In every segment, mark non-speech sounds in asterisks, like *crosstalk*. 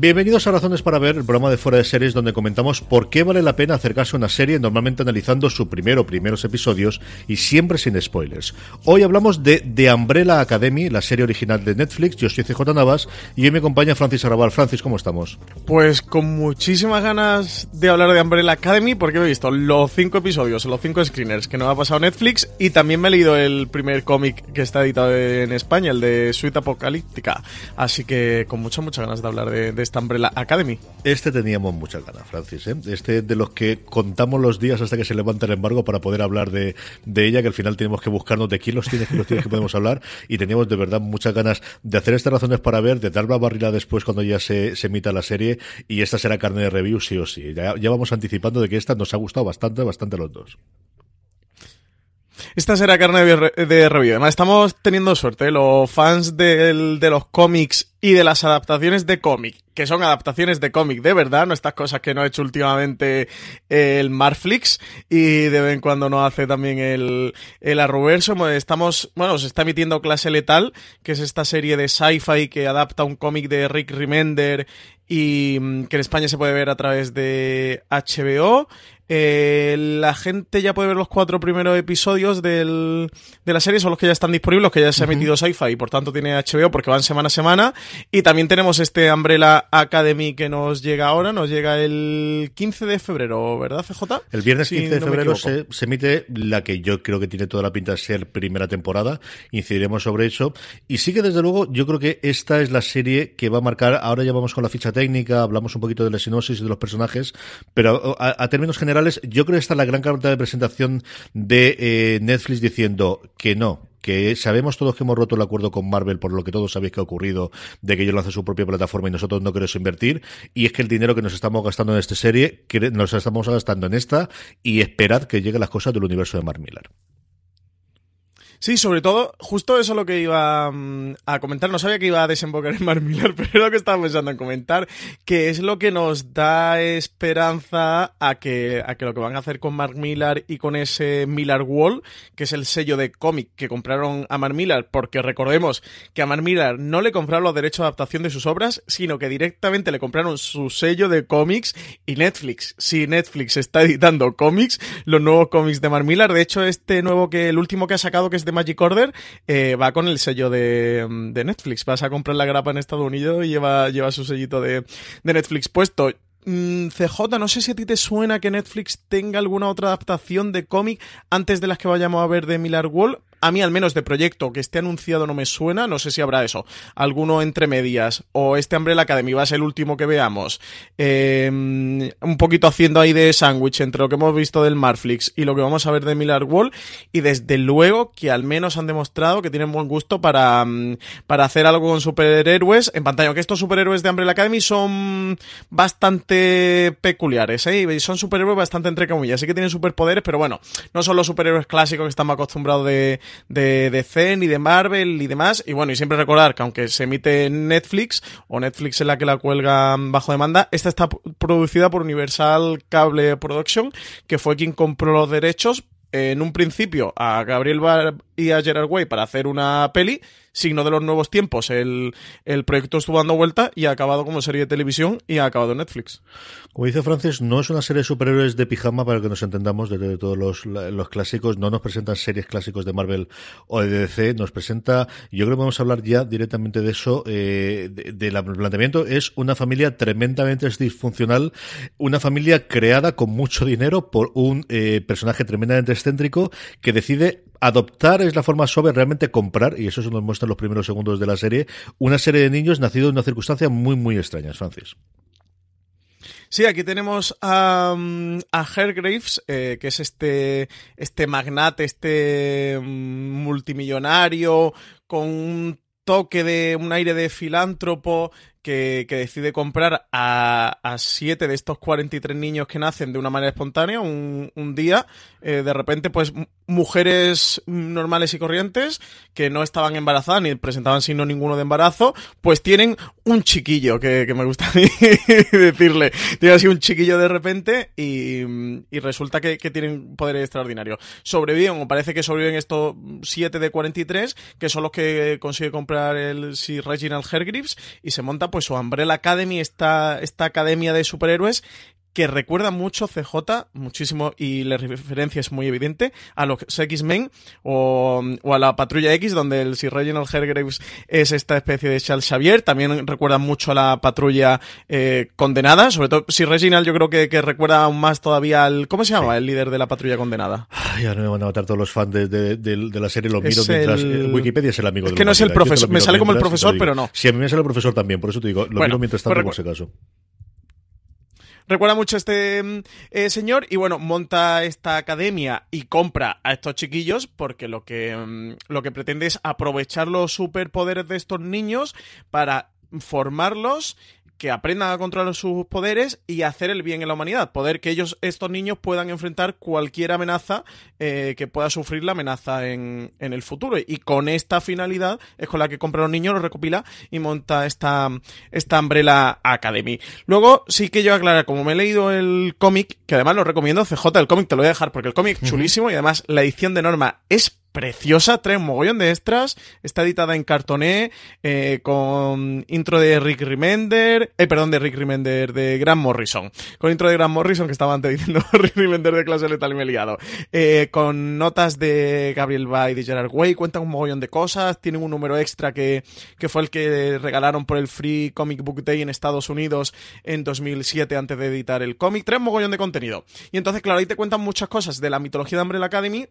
Bienvenidos a Razones para Ver, el programa de Fuera de Series donde comentamos por qué vale la pena acercarse a una serie, normalmente analizando su primero o primeros episodios y siempre sin spoilers. Hoy hablamos de The Umbrella Academy, la serie original de Netflix. Yo soy CJ Navas y hoy me acompaña Francis Arrabal. Francis, ¿cómo estamos? Pues con muchísimas ganas de hablar de Umbrella Academy porque he visto los cinco episodios, los cinco screeners que nos ha pasado Netflix y también me he leído el primer cómic que está editado en España, el de Suite Apocalíptica. Así que con muchas, muchas ganas de hablar de, de esta Umbrella Academy. Este teníamos muchas ganas, Francis. ¿eh? Este de los que contamos los días hasta que se levanta el embargo para poder hablar de, de ella, que al final tenemos que buscarnos de quién los tiene, quién los tiene que podemos hablar. Y teníamos de verdad muchas ganas de hacer estas razones para ver, de dar la barrila después cuando ya se, se emita la serie. Y esta será carne de review, sí o sí. Ya, ya vamos anticipando de que esta nos ha gustado bastante, bastante a los dos. Esta será carne de, review. Además, estamos teniendo suerte. Los fans del, de los cómics y de las adaptaciones de cómic, que son adaptaciones de cómic de verdad, no estas cosas que no ha hecho últimamente el Marflix y de vez en cuando no hace también el, el Arroverso. Estamos, bueno, se está emitiendo Clase Letal, que es esta serie de sci-fi que adapta un cómic de Rick Remender y mm, que en España se puede ver a través de HBO. Eh, la gente ya puede ver los cuatro primeros episodios del, de la serie, son los que ya están disponibles, los que ya se ha emitido Sci-Fi y por tanto tiene HBO porque van semana a semana. Y también tenemos este Umbrella Academy que nos llega ahora, nos llega el 15 de febrero, ¿verdad, CJ? El viernes 15 sí, de febrero se, se, emite la que yo creo que tiene toda la pinta de ser primera temporada. Incidiremos sobre eso. Y sí que desde luego yo creo que esta es la serie que va a marcar, ahora ya vamos con la ficha técnica, hablamos un poquito de la sinopsis y de los personajes, pero a, a términos generales yo creo que esta es la gran carta de presentación de eh, Netflix diciendo que no, que sabemos todos que hemos roto el acuerdo con Marvel por lo que todos sabéis que ha ocurrido de que ellos lancen su propia plataforma y nosotros no queremos invertir y es que el dinero que nos estamos gastando en esta serie nos estamos gastando en esta y esperad que lleguen las cosas del universo de Mark Millar. Sí, sobre todo, justo eso es lo que iba um, a comentar. No sabía que iba a desembocar en Mark Millar, *laughs* pero es lo que estaba pensando en comentar, que es lo que nos da esperanza a que, a que lo que van a hacer con Mark Millar y con ese Millar Wall, que es el sello de cómic que compraron a Mark Millar, porque recordemos que a Mark Millar no le compraron los derechos de adaptación de sus obras, sino que directamente le compraron su sello de cómics y Netflix. Si Netflix está editando cómics, los nuevos cómics de Mark Millar, de hecho este nuevo que, el último que ha sacado que es de Magic Order eh, va con el sello de, Netflix. Vas a comprar la grapa en Estados Unidos y lleva, lleva su sellito de, de Netflix puesto. Mm, CJ, no sé si a ti te suena que Netflix tenga alguna otra adaptación de cómic antes de las que vayamos a ver de Millar Wall a mí al menos de proyecto que esté anunciado no me suena, no sé si habrá eso, alguno entre medias, o este Umbrella Academy va a ser el último que veamos, eh, un poquito haciendo ahí de sándwich entre lo que hemos visto del Marflix y lo que vamos a ver de Miller Wall, y desde luego que al menos han demostrado que tienen buen gusto para, mm, para hacer algo con superhéroes en pantalla, aunque estos superhéroes de Umbrella Academy son bastante peculiares, ¿eh? y son superhéroes bastante entre comillas, así que tienen superpoderes, pero bueno, no son los superhéroes clásicos que estamos acostumbrados de de, de Zen y de Marvel y demás. Y bueno, y siempre recordar que aunque se emite Netflix, o Netflix es la que la cuelga bajo demanda, esta está producida por Universal Cable Production, que fue quien compró los derechos en un principio a Gabriel Bar y a Gerard Way para hacer una peli signo de los nuevos tiempos. El, el proyecto estuvo dando vuelta y ha acabado como serie de televisión y ha acabado en Netflix. Como dice Francis, no es una serie de superhéroes de pijama para que nos entendamos de, todos los, los, clásicos. No nos presentan series clásicos de Marvel o de DC. Nos presenta, yo creo que vamos a hablar ya directamente de eso, eh, del de, de planteamiento. Es una familia tremendamente disfuncional, una familia creada con mucho dinero por un eh, personaje tremendamente excéntrico que decide adoptar es la forma suave realmente comprar, y eso se nos muestra en los primeros segundos de la serie, una serie de niños nacidos en una circunstancia muy, muy extraña, Francis. Sí, aquí tenemos a, a Hergraves, eh, que es este, este magnate, este multimillonario, con un toque de un aire de filántropo que, decide comprar a, a, siete de estos 43 niños que nacen de una manera espontánea un, un día. Eh, de repente, pues mujeres normales y corrientes que no estaban embarazadas ni presentaban signo ninguno de embarazo, pues tienen un chiquillo, que, me gusta *laughs* decirle. Tienen así un chiquillo de repente y, y resulta que, tienen poder extraordinario. Sobreviven, o parece que sobreviven estos 7 de 43, que son los que consigue comprar el Sir Reginald Hergreaves y se monta pues su Umbrella Academy, esta, esta academia de superhéroes que recuerda mucho CJ, muchísimo, y la referencia es muy evidente, a los X-Men o, a la Patrulla X, donde el Sir Reginald Hergraves es esta especie de Charles Xavier. También recuerda mucho a la Patrulla eh, Condenada, sobre todo Sir Reginald yo creo que, recuerda aún más todavía al... ¿Cómo se llama el líder de la Patrulla Condenada? Ay, ahora me van a matar todos los fans de, la serie, lo miro mientras... Wikipedia es el amigo es que no es el profesor, me sale como el profesor, pero no. Sí, a mí me sale el profesor también, por eso te digo, lo miro mientras tanto, por ese caso. Recuerda mucho a este mm, eh, señor y bueno, monta esta academia y compra a estos chiquillos porque lo que, mm, lo que pretende es aprovechar los superpoderes de estos niños para formarlos que aprendan a controlar sus poderes y hacer el bien en la humanidad. Poder que ellos, estos niños, puedan enfrentar cualquier amenaza eh, que pueda sufrir la amenaza en, en, el futuro. Y con esta finalidad es con la que compra los niños, los recopila y monta esta, esta Umbrella Academy. Luego sí que yo aclarar, como me he leído el cómic, que además lo recomiendo, CJ, el cómic te lo voy a dejar porque el cómic es chulísimo y además la edición de Norma es preciosa, trae un mogollón de extras, está editada en cartoné, eh, con intro de Rick Remender, eh, perdón, de Rick Remender, de Grant Morrison, con intro de Grant Morrison, que estaba antes diciendo *laughs* Rick Remender de clase letal y me he liado, eh, con notas de Gabriel Bay y de Gerard Way, cuentan un mogollón de cosas, tienen un número extra que, que fue el que regalaron por el Free Comic Book Day en Estados Unidos en 2007 antes de editar el cómic, trae un mogollón de contenido. Y entonces, claro, ahí te cuentan muchas cosas de la mitología de Umbrella Academy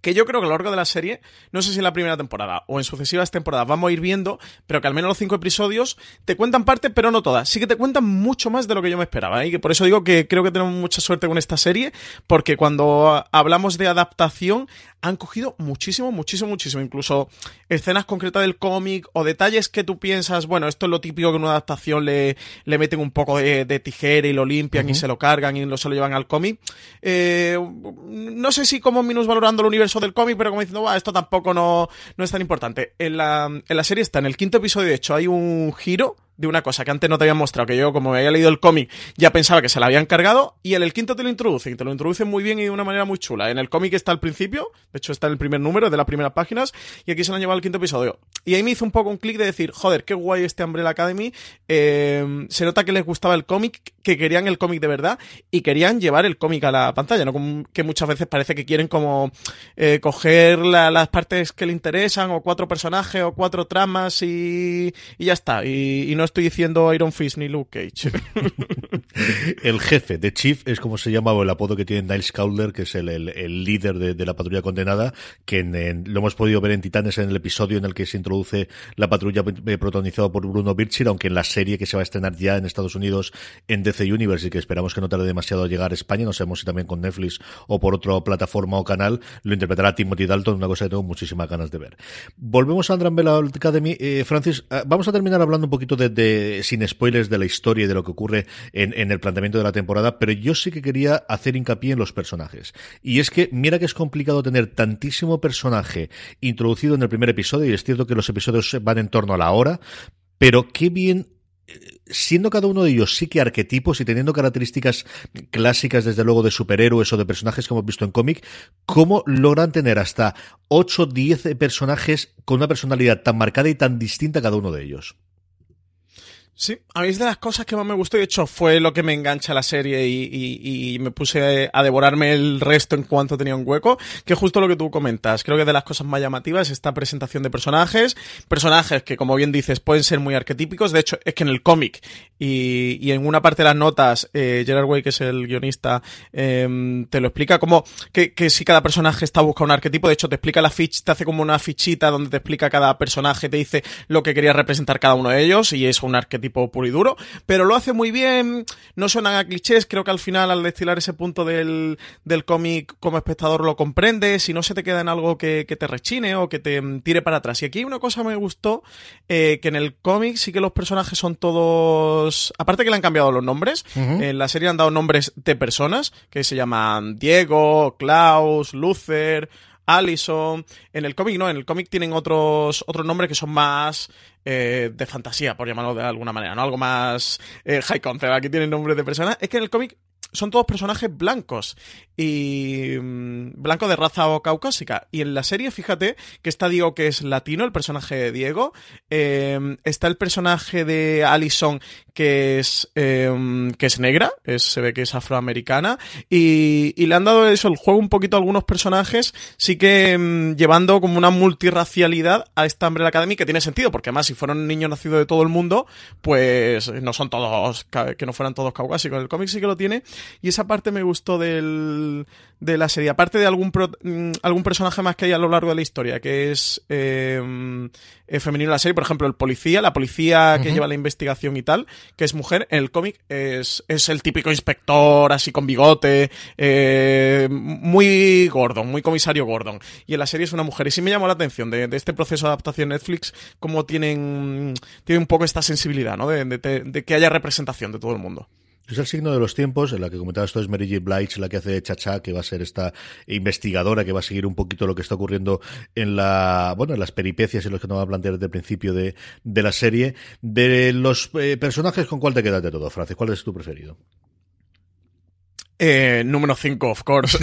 que yo creo que a lo largo de la serie, no sé si en la primera temporada o en sucesivas temporadas vamos a ir viendo, pero que al menos los cinco episodios te cuentan parte, pero no todas. Sí que te cuentan mucho más de lo que yo me esperaba. ¿eh? Y que por eso digo que creo que tenemos mucha suerte con esta serie, porque cuando hablamos de adaptación, han cogido muchísimo, muchísimo, muchísimo. Incluso escenas concretas del cómic o detalles que tú piensas, bueno, esto es lo típico que en una adaptación le, le meten un poco de, tijera y lo limpian y se lo cargan y lo, se lo llevan al cómic. Eh, no sé si como valorando el universo del cómic, pero como diciendo, esto tampoco no, no es tan importante. En la, en la serie está, en el quinto episodio, de hecho, hay un giro de una cosa que antes no te había mostrado, que yo como había leído el cómic ya pensaba que se la habían cargado, y en el quinto te lo introducen, te lo introducen muy bien y de una manera muy chula. En el cómic está al principio, de hecho está en el primer número de las primeras páginas, y aquí se lo han llevado al quinto episodio. Y ahí me hizo un poco un clic de decir, joder, qué guay este Umbrella Academy, eh, se nota que les gustaba el cómic, que querían el cómic de verdad, y querían llevar el cómic a la pantalla, no como que muchas veces parece que quieren como eh, coger las partes que le interesan, o cuatro personajes, o cuatro tramas, y, y ya está. Y, y no estoy diciendo Iron Fist ni Luke Cage. *laughs* el jefe de Chief es como se llama el apodo que tiene Niles Cowler, que es el, el, líder de, la patrulla condenada, que lo hemos podido ver en Titanes en el episodio en el que se introduce la patrulla eh, protagonizada por Bruno Birchir, aunque en la serie que se va a estrenar ya en Estados Unidos en DC Universe y que esperamos que no tarde demasiado a llegar a España, no sabemos si también con Netflix o por otra plataforma o canal, lo interpretará Timothy Dalton, una cosa que tengo muchísimas ganas de ver. Volvemos a Andrambella Academy. Eh, Francis, ah, vamos a terminar hablando un poquito de, sin spoilers de la historia y de lo que ocurre en, en el planteamiento de la temporada, pero yo sí que quería hacer hincapié en los personajes. Y es que, mira que es complicado tener tantísimo personaje introducido en el primer episodio, y es cierto que los episodios van en torno a la hora, pero qué bien eh, siendo cada uno de ellos sí que arquetipos y teniendo características clásicas, desde luego, de superhéroes o de personajes que hemos visto en cómic, ¿cómo logran tener hasta 8 o 10 personajes con una personalidad tan marcada y tan distinta cada uno de ellos? Sí, a mí es de las cosas que más me gustó y de hecho fue lo que me engancha la serie y, me puse a devorarme el resto en cuanto tenía un hueco, que es justo lo que tú comentas. Creo que de las cosas más llamativas esta presentación de personajes, personajes que como bien dices pueden ser muy arquetípicos, de hecho es que en el cómic y, en una parte de las notas eh, Gerard Way, que es el guionista, em, te lo explica como que, que si cada personaje está buscando un arquetipo, de hecho te explica la ficha, te hace como una fichita donde te explica cada personaje, te dice lo que quería representar cada uno de ellos y es un arquetipo arquetipo puro y duro, pero lo hace muy bien, no suenan a clichés, creo que al final al destilar ese punto del, del cómic como espectador lo comprende, si no se te queda en algo que, te rechine o que te mm, tire para atrás. Y aquí una cosa me gustó, eh, que en el cómic sí que los personajes son todos, aparte que le han cambiado los nombres, en la serie han dado nombres de personas, que se llaman Diego, Klaus, Luther, Allison. En el cómic no, en el cómic tienen otros, otros nombres que son más eh, de fantasía, por llamarlo de alguna manera, ¿no? Algo más eh, high concept. Aquí tienen nombres de personas. Es que en el cómic son todos personajes blancos y mm, blanco de raza o caucásica. Y en la serie, fíjate que está Diego que es latino, el personaje de Diego. Em, está el personaje de Allison que es em, que es negra, se ve que es afroamericana. Y, le han dado eso el juego un poquito a algunos personajes, sí que em, llevando como una multirracialidad a esta Umbrella Academy que tiene sentido, porque además si fueron niños nacidos de todo el mundo, pues no son todos que no fueran todos caucásicos. El cómic sí que lo tiene y esa parte me gustó del, de la serie. Aparte de algún, mm, algún personaje más que hay a lo largo de la historia, que es eh, eh, femenino en la serie, por ejemplo, el policía, la policía que lleva la investigación y tal, que es mujer, en el cómic es, es el típico inspector, así con bigote, eh, muy Gordon, muy comisario Gordon. Y en la serie es una mujer. Y sí me llamó la atención de, este proceso de adaptación Netflix, cómo tienen, tienen un poco esta sensibilidad, ¿no? de que haya representación de todo el mundo. Es el signo de los tiempos, en la que comentabas esto es Mary J. Blige, la que hace Chacha, que va a ser esta investigadora que va a seguir un poquito lo que está ocurriendo en la, bueno, en las peripecias y los que nos va a plantear desde el principio de, de la serie. De los eh, personajes, ¿con cuál te quedas de todo, Francis? ¿Cuál es tu preferido? Eh, número 5, of course.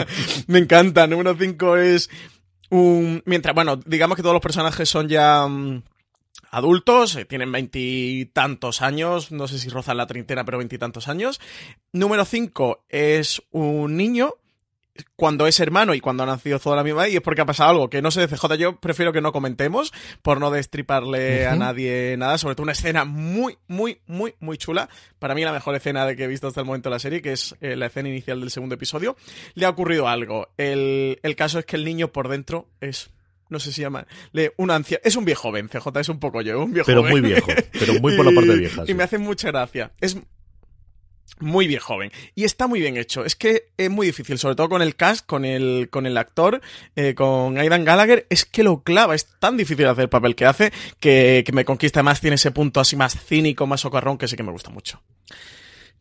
*laughs* Me encanta. Número 5 es un. Mientras, bueno, digamos que todos los personajes son ya. Mm, adultos, eh, tienen veintitantos años, no sé si rozan la treintena, pero veintitantos años. Número cinco es un niño cuando es hermano y cuando ha nacido toda la misma y es porque ha pasado algo que no sé de CJ, yo prefiero que no comentemos por no destriparle a nadie nada, sobre todo una escena muy, muy, muy, muy chula, para mí la mejor escena de que he visto hasta el momento de la serie, que es eh, la escena inicial del segundo episodio, le ha ocurrido algo. El, el caso es que el niño por dentro es no sé si llama, le, un anciano, es un viejo joven, CJ, es un poco yo, un viejo Pero muy viejo, pero muy por la parte *laughs* vieja. Y me hace mucha gracia. Es muy bien joven. Y está muy bien hecho. Es que es muy difícil, sobre todo con el cast, con el, con el actor, eh, con Aidan Gallagher, es que lo clava. Es tan difícil hacer el papel que hace que, que me conquista. Además tiene ese punto así más cínico, más socarrón, que sí que me gusta mucho.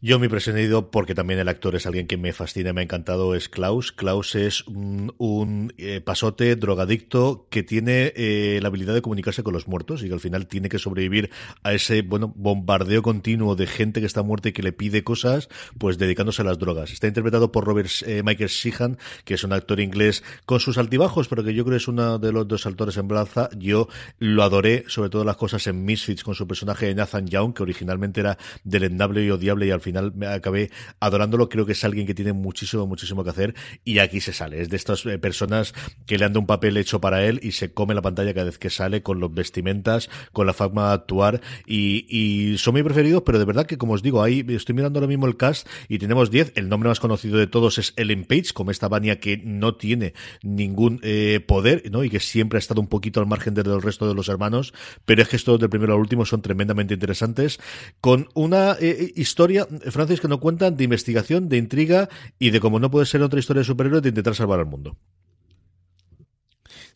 Yo mi preferido, porque también el actor es alguien que me fascina, me ha encantado, es Klaus. Klaus es un, eh, pasote drogadicto que tiene eh, la habilidad de comunicarse con los muertos y que al final tiene que sobrevivir a ese bueno bombardeo continuo de gente que está muerta y que le pide cosas, pues dedicándose a las drogas. Está interpretado por Robert eh, Michael Sheehan, que es un actor inglés con sus altibajos, pero que yo creo es uno de los dos actores en blanza. Yo lo adoré, sobre todo las cosas en Misfits con su personaje de Nathan Young, que originalmente era delendable y odiable y al final me acabé adorándolo. Creo que es alguien que tiene muchísimo, muchísimo que hacer y aquí se sale. Es de estas eh, personas que le han dado un papel hecho para él y se come la pantalla cada vez que sale con los vestimentas, con la forma de actuar y, son muy preferidos, pero de verdad que como os digo, ahí estoy mirando ahora mismo el cast y tenemos 10. El nombre más conocido de todos es Ellen Page, como esta Vania que no tiene ningún eh, poder, ¿no? Y que siempre ha estado un poquito al margen del resto de los hermanos, pero es que estos del primero al último son tremendamente interesantes, con una eh, historia Francis, que nos cuentan de investigación, de intriga y de cómo no puede ser otra historia de superhéroes de intentar salvar al mundo.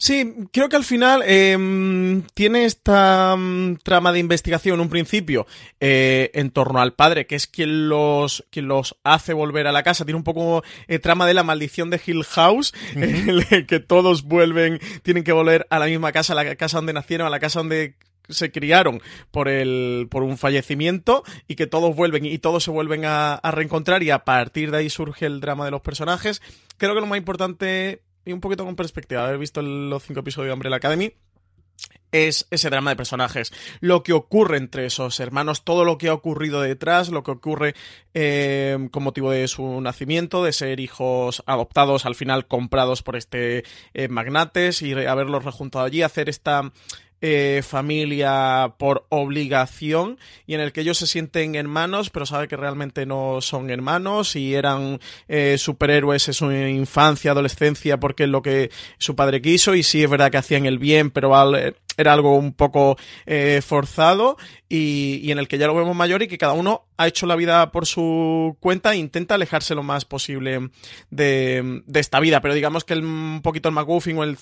Sí, creo que al final em, tiene esta mm, trama de investigación un principio eh, en torno al padre, que es quien los, quien los hace volver a la casa. Tiene un poco eh, trama de la maldición de Hill House, *laughs* que todos vuelven, tienen que volver a la misma casa, a la casa donde nacieron, a la casa donde se criaron por el por un fallecimiento y que todos vuelven y todos se vuelven a, reencontrar y a partir de ahí surge el drama de los personajes. Creo que lo más importante y un poquito con perspectiva haber visto los cinco episodios de Umbrella Academy es ese drama de personajes, lo que ocurre entre esos hermanos, todo lo que ha ocurrido detrás, lo que ocurre eh, con motivo de su nacimiento, de ser hijos adoptados, al final comprados por este eh, magnates y haberlos rejuntado allí, hacer esta eh, familia por obligación y en el que ellos se sienten hermanos pero sabe que realmente no son hermanos y eran eh, superhéroes en su infancia, adolescencia porque es lo que su padre quiso. Y sí es verdad que hacían el bien pero al era algo un poco eh, forzado y, y, en el que ya lo vemos mayor y que cada uno ha hecho la vida por su cuenta e intenta alejarse lo más posible de, de esta vida. Pero digamos que el, un poquito el McGuffin o el,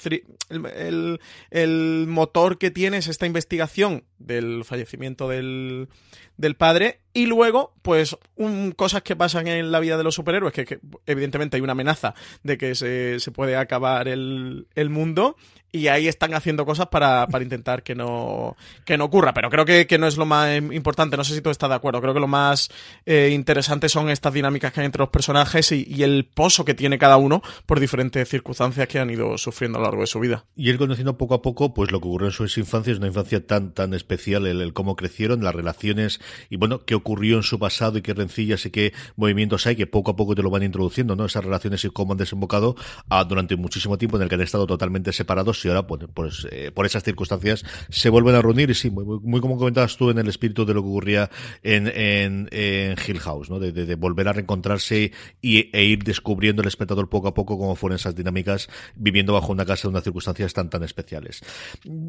el, el motor que tiene es esta investigación del fallecimiento del, del padre y luego, pues, un, cosas que pasan en la vida de los superhéroes, que, evidentemente hay una amenaza de que se, se puede acabar el, el, mundo, y ahí están haciendo cosas para, para intentar que no, que no ocurra. Pero creo que, que, no es lo más importante, no sé si tú estás de acuerdo, creo que lo más eh, interesante son estas dinámicas que hay entre los personajes y, y, el pozo que tiene cada uno por diferentes circunstancias que han ido sufriendo a lo largo de su vida. Y él conociendo poco a poco, pues lo que ocurrió en su infancia es una infancia tan, tan especial, el cómo crecieron, las relaciones, y bueno, qué ocurrió en su pasado y qué rencillas y qué movimientos hay que poco a poco te lo van introduciendo, ¿no? Esas relaciones y cómo han desembocado a, durante muchísimo tiempo en el que han estado totalmente separados y ahora, pues, pues eh, por esas circunstancias se vuelven a reunir y sí, muy, muy, como comentabas tú en el espíritu de lo que ocurría en, en, en Hill House, ¿no? De, de, de, volver a reencontrarse y, e ir descubriendo el espectador poco a poco cómo fueron esas dinámicas viviendo bajo una casa de unas circunstancias tan tan especiales.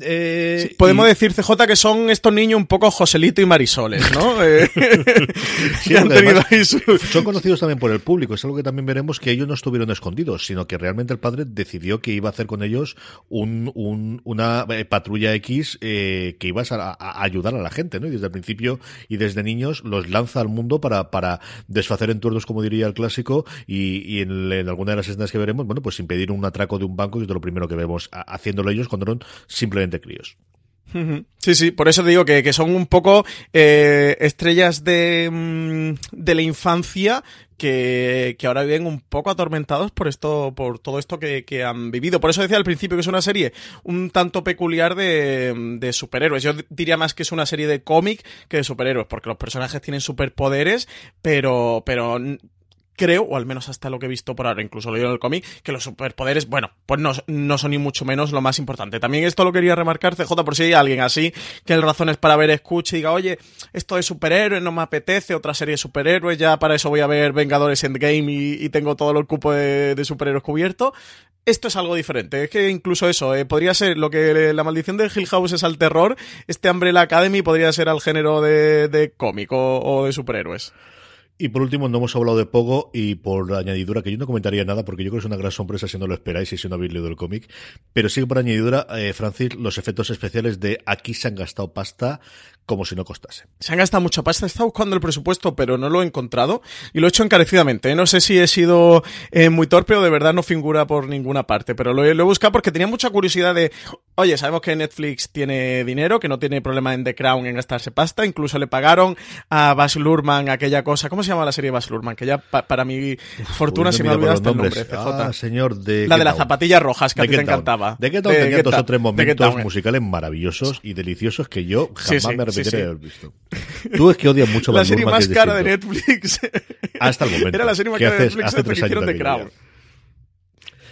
Eh, sí, podemos y... decir, CJ, que son estos niños un poco Joselito y Marisoles, ¿no? Eh, *laughs* sí, *laughs* además, su... Son conocidos también por el público. Es algo que también veremos que ellos no estuvieron escondidos, sino que realmente el padre decidió que iba a hacer con ellos un, un, una eh, patrulla X eh, que iba a, a, ayudar a la gente, ¿no? Y desde el principio y desde niños los lanza al mundo para, para desfacer entuertos, como diría el clásico, y, y en, en, alguna de las escenas que veremos, bueno, pues impedir un atraco de un banco, que es de lo primero que vemos haciéndolo ellos cuando eran simplemente críos. Sí, sí, por eso te digo que, que son un poco eh, estrellas de, mm, de la infancia que, que, ahora viven un poco atormentados por esto, por todo esto que, que, han vivido. Por eso decía al principio que es una serie un tanto peculiar de, de superhéroes. Yo diría más que es una serie de cómic que de superhéroes, porque los personajes tienen superpoderes, pero, pero creo, o al menos hasta lo que he visto por ahora, incluso lo en el cómic, que los superpoderes, bueno, pues no, no, son ni mucho menos lo más importante. También esto lo quería remarcar, CJ, por si hay alguien así, que el razones para ver escuche y diga, oye, esto de superhéroes no me apetece, otra serie de superhéroes, ya para eso voy a ver Vengadores Endgame y, y tengo todo el cupo de, superhéroes cubierto esto es algo diferente. Es que incluso eso, eh, podría ser lo que la maldición de Hill House es al terror, este Umbrella Academy podría ser al género de, de cómic o, o de superhéroes. Y por último, no hemos hablado de Pogo y por añadidura, que yo no comentaría nada porque yo creo que es una gran sorpresa si no lo esperáis y si no habéis leído el cómic. Pero sí por añadidura, eh, Francis, los efectos especiales de aquí se han gastado pasta como si no costase. Se han gastado mucha pasta. He estado buscando el presupuesto, pero no lo he encontrado y lo he hecho encarecidamente. No sé si he sido eh, muy torpe o de verdad no figura por ninguna parte, pero lo he, lo he, buscado porque tenía mucha curiosidad de, oye, sabemos que Netflix tiene dinero, que no tiene problema en The Crown en gastarse pasta. Incluso le pagaron a Bas Luhrmann aquella cosa. ¿Cómo se llama la serie Bas Luhrmann? Que ya pa para mi fortuna Uy, se me olvidado hasta el nombre. CJ. Ah, señor, de la de las zapatillas rojas que a ti te encantaba. De Down tenía dos o tres momentos musicales maravillosos y deliciosos que yo jamás sí, sí, me arrepentiré sí, de haber visto. Tú es que odias mucho la serie más cara de Netflix. Hasta el momento. Era la serie más cara de Netflix hace tres años de Crown.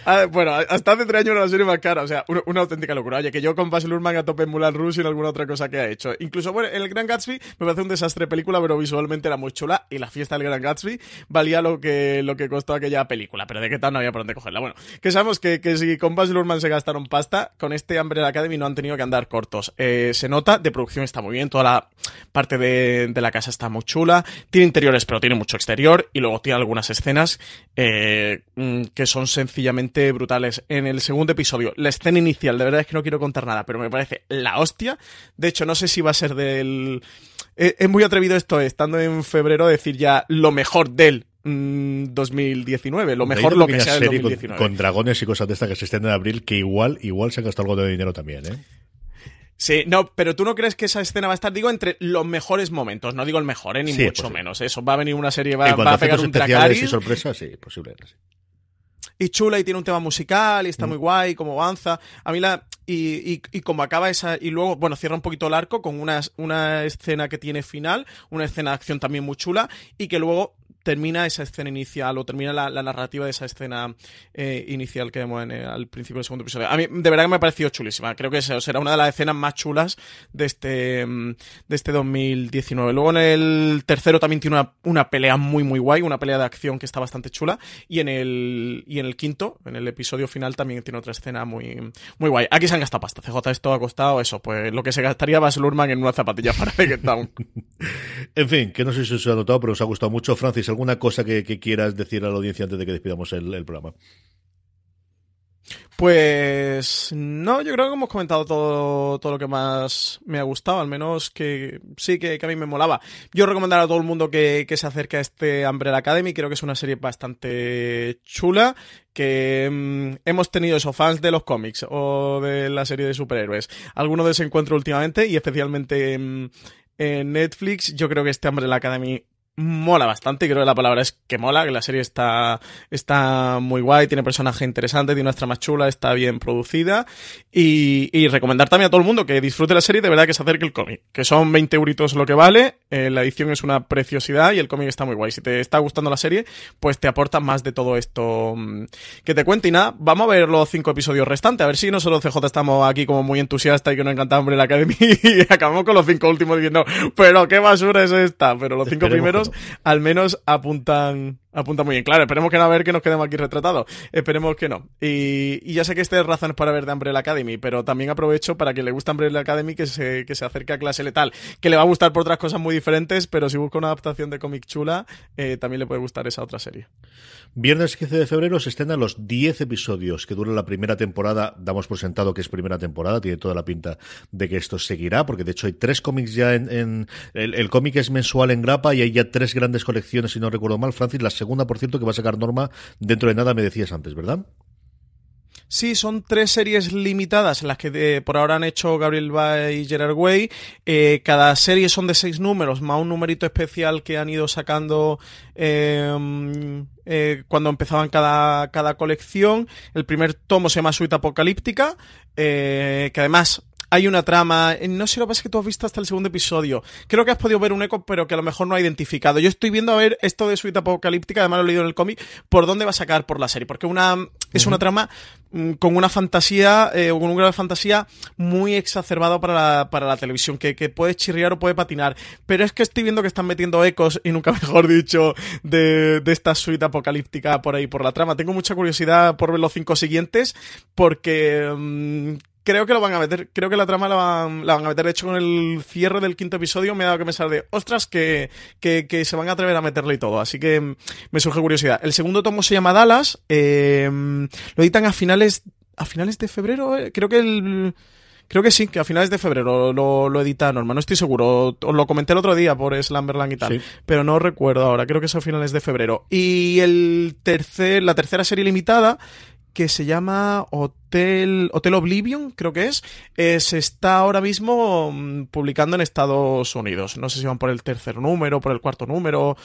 Ah, bueno, hasta hace tres años era la serie más cara, o sea, una, auténtica locura. Oye, que yo con Baz Luhrmann a tope en Mulan Rouge y en alguna otra cosa que ha hecho. Incluso, bueno, El Gran Gatsby me parece un desastre de película, pero visualmente era muy chula y la fiesta del Gran Gatsby valía lo que, lo que costó aquella película, pero de qué tal no había por dónde cogerla. Bueno, que sabemos que, que si con Baz Luhrmann se gastaron pasta, con este Umbrella Academy no han tenido que andar cortos. Eh, se nota, de producción está muy bien, toda la parte de, de, la casa está muy chula, tiene interiores pero tiene mucho exterior y luego tiene algunas escenas eh, que son sencillamente brutales en el segundo episodio, la escena inicial, de verdad es que no quiero contar nada, pero me parece la hostia. De hecho, no sé si va a ser del... Es muy atrevido esto, estando en febrero, decir ya lo mejor del mmm, 2019, lo mejor lo que sea del 2019. Con, con, dragones y cosas de estas que se estén en abril, que igual, igual se ha gastado algo de dinero también, ¿eh? Sí, no, pero tú no crees que esa escena va a estar, digo, entre los mejores momentos, no digo el mejor, ¿eh? ni sí, mucho menos. Eso va a venir una serie, va, va a pegar un especiales y sorpresas, sí, posible. Sí y chula y tiene un tema musical y está mm. muy guay como avanza. A mí la y, y, y, como acaba esa y luego bueno cierra un poquito el arco con una, una escena que tiene final, una escena de acción también muy chula y que luego termina esa escena inicial o termina la, narrativa de esa escena eh, inicial que vemos en al principio del segundo episodio. A mí, de verdad que me ha parecido chulísima. Creo que será una de las escenas más chulas de este, de este 2019. Luego en el tercero también tiene una, una pelea muy, muy guay, una pelea de acción que está bastante chula. Y en el, y en el quinto, en el episodio final, también tiene otra escena muy, muy guay. Aquí se han gastado pasta. CJ, esto ha costado eso, pues lo que se gastaría Bas Lurman en una zapatilla para *laughs* Get en fin, que no sé si os ha notado, pero os ha gustado mucho. Francis, ¿alguna cosa que, quieras decir a la audiencia antes de que despidamos el programa? Pues no, yo creo que hemos comentado todo, todo lo que más me ha gustado, al menos que sí, que, a mí me molaba. Yo recomendar a todo el mundo que, se acerque a este Umbrella Academy, creo que es una serie bastante chula, que mm, hemos tenido esos fans de los cómics o de la serie de superhéroes. Algunos de ese encuentro últimamente y especialmente en Netflix, yo creo que este Umbrella Academy mola bastante, creo que la palabra es que mola, que la serie está, está muy guay, tiene personaje interesante, tiene una trama chula, está bien producida y, y, recomendar también a todo el mundo que disfrute la serie, de verdad que se acerque el cómic, que son 20 euritos lo que vale, eh, la edición es una preciosidad y el cómic está muy guay. Si te está gustando la serie, pues te aporta más de todo esto mm, que te cuente y nada, vamos a ver los cinco episodios restantes, a ver si no solo CJ estamos aquí como muy entusiastas y que nos encanta Hombre la Academy *laughs* y acabamos con los cinco últimos diciendo, pero qué basura es esta, pero los cinco primeros al menos apuntan apunta muy bien. Claro, esperemos que no a ver que nos quedemos aquí retratados. Esperemos que no. Y, ya sé que este es razones para ver de Umbrella Academy, pero también aprovecho para que le guste Umbrella Academy que se, que se acerque a clase letal. Que le va a gustar por otras cosas muy diferentes, pero si busca una adaptación de cómic chula, eh, también le puede gustar esa otra serie. Viernes 15 de febrero se estrenan los 10 episodios que duran la primera temporada. Damos por sentado que es primera temporada, tiene toda la pinta de que esto seguirá, porque de hecho hay tres cómics ya en. el, el cómic es mensual en grapa y hay ya tres grandes colecciones, si no recuerdo mal. Francis, las segunda, por cierto, que va a sacar Norma dentro de nada, me decías antes, ¿verdad? Sí, son tres series limitadas las que eh, por ahora han hecho Gabriel Bay y Gerard Way. Eh, cada serie son de seis números, más un numerito especial que han ido sacando em, eh, cuando empezaban cada, cada colección. El primer tomo se llama Suite Apocalíptica, que además hay una trama. Eh, no sé lo que pasa es que tú has visto hasta el segundo episodio. Creo que has podido ver un eco, pero que a lo mejor no ha identificado. Yo estoy viendo a ver esto de suite apocalíptica, además lo he leído en el cómic, por dónde va a sacar por la serie. Porque una es una trama mm, con una fantasía, eh, con un grado de fantasía muy exacerbado para la, para la televisión, que, que, puede chirriar o puede patinar. Pero es que estoy viendo que están metiendo ecos, y nunca *laughs* mejor dicho, de, de esta suite apocalíptica por ahí, por la trama. Tengo mucha curiosidad por ver los cinco siguientes, porque mm, creo que lo van a meter, creo que la trama la van, la van a meter. De hecho, con el cierre del quinto episodio me ha dado que pensar de, ostras, que, que, que, se van a atrever a meterle y todo. Así que mm, me surge curiosidad. El segundo tomo se llama Dallas. Eh, lo editan a finales, a finales de febrero. Eh, creo que el... Creo que sí, que a finales de febrero lo, lo edita Norma, no estoy seguro. Os lo comenté el otro día por Slamberland y tal, pero no recuerdo ahora. Creo que es a finales de febrero. Y el tercer, la tercera serie limitada que se llama Hotel, Hotel Oblivion, creo que es, eh, se está ahora mismo mm, publicando en Estados Unidos. No sé si van por el tercer número, por el cuarto número,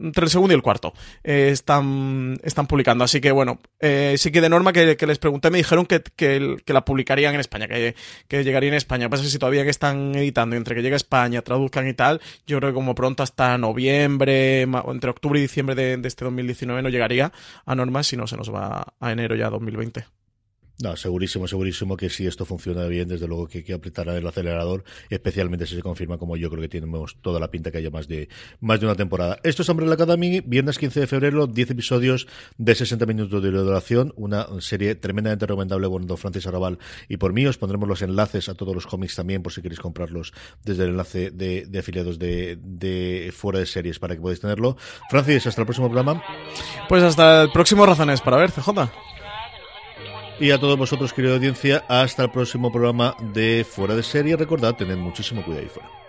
entre el segundo y el cuarto eh, están, están publicando. Así que bueno, eh, sí que de norma que, les pregunté me dijeron que, que, la publicarían en España, que, que llegaría en España. Pasa que si todavía que están editando, entre que llegue a España, traduzcan y tal, yo creo que como pronto hasta noviembre, entre octubre y diciembre de, de este 2019 no llegaría a norma, si no se nos va a enero ya 2020. No, segurísimo, segurísimo que si esto funciona bien, desde luego que hay que apretar el acelerador, especialmente si se confirma, como yo creo que tenemos toda la pinta que haya más de más de una temporada. Esto es Umbrella Academy, viernes 15 de febrero, 10 episodios de 60 minutos de duración, una serie tremendamente recomendable por don Francis Arrabal y por mí. Os pondremos los enlaces a todos los cómics también, por si queréis comprarlos desde el enlace de, afiliados de, de fuera de series para que podáis tenerlo. Francis, hasta el próximo programa. Pues hasta el próximo Razones para ver, CJ. Y a todos vosotros, querida audiencia, hasta el próximo programa de Fuera de Serie. Recordad, tened muchísimo cuidado ahí fuera.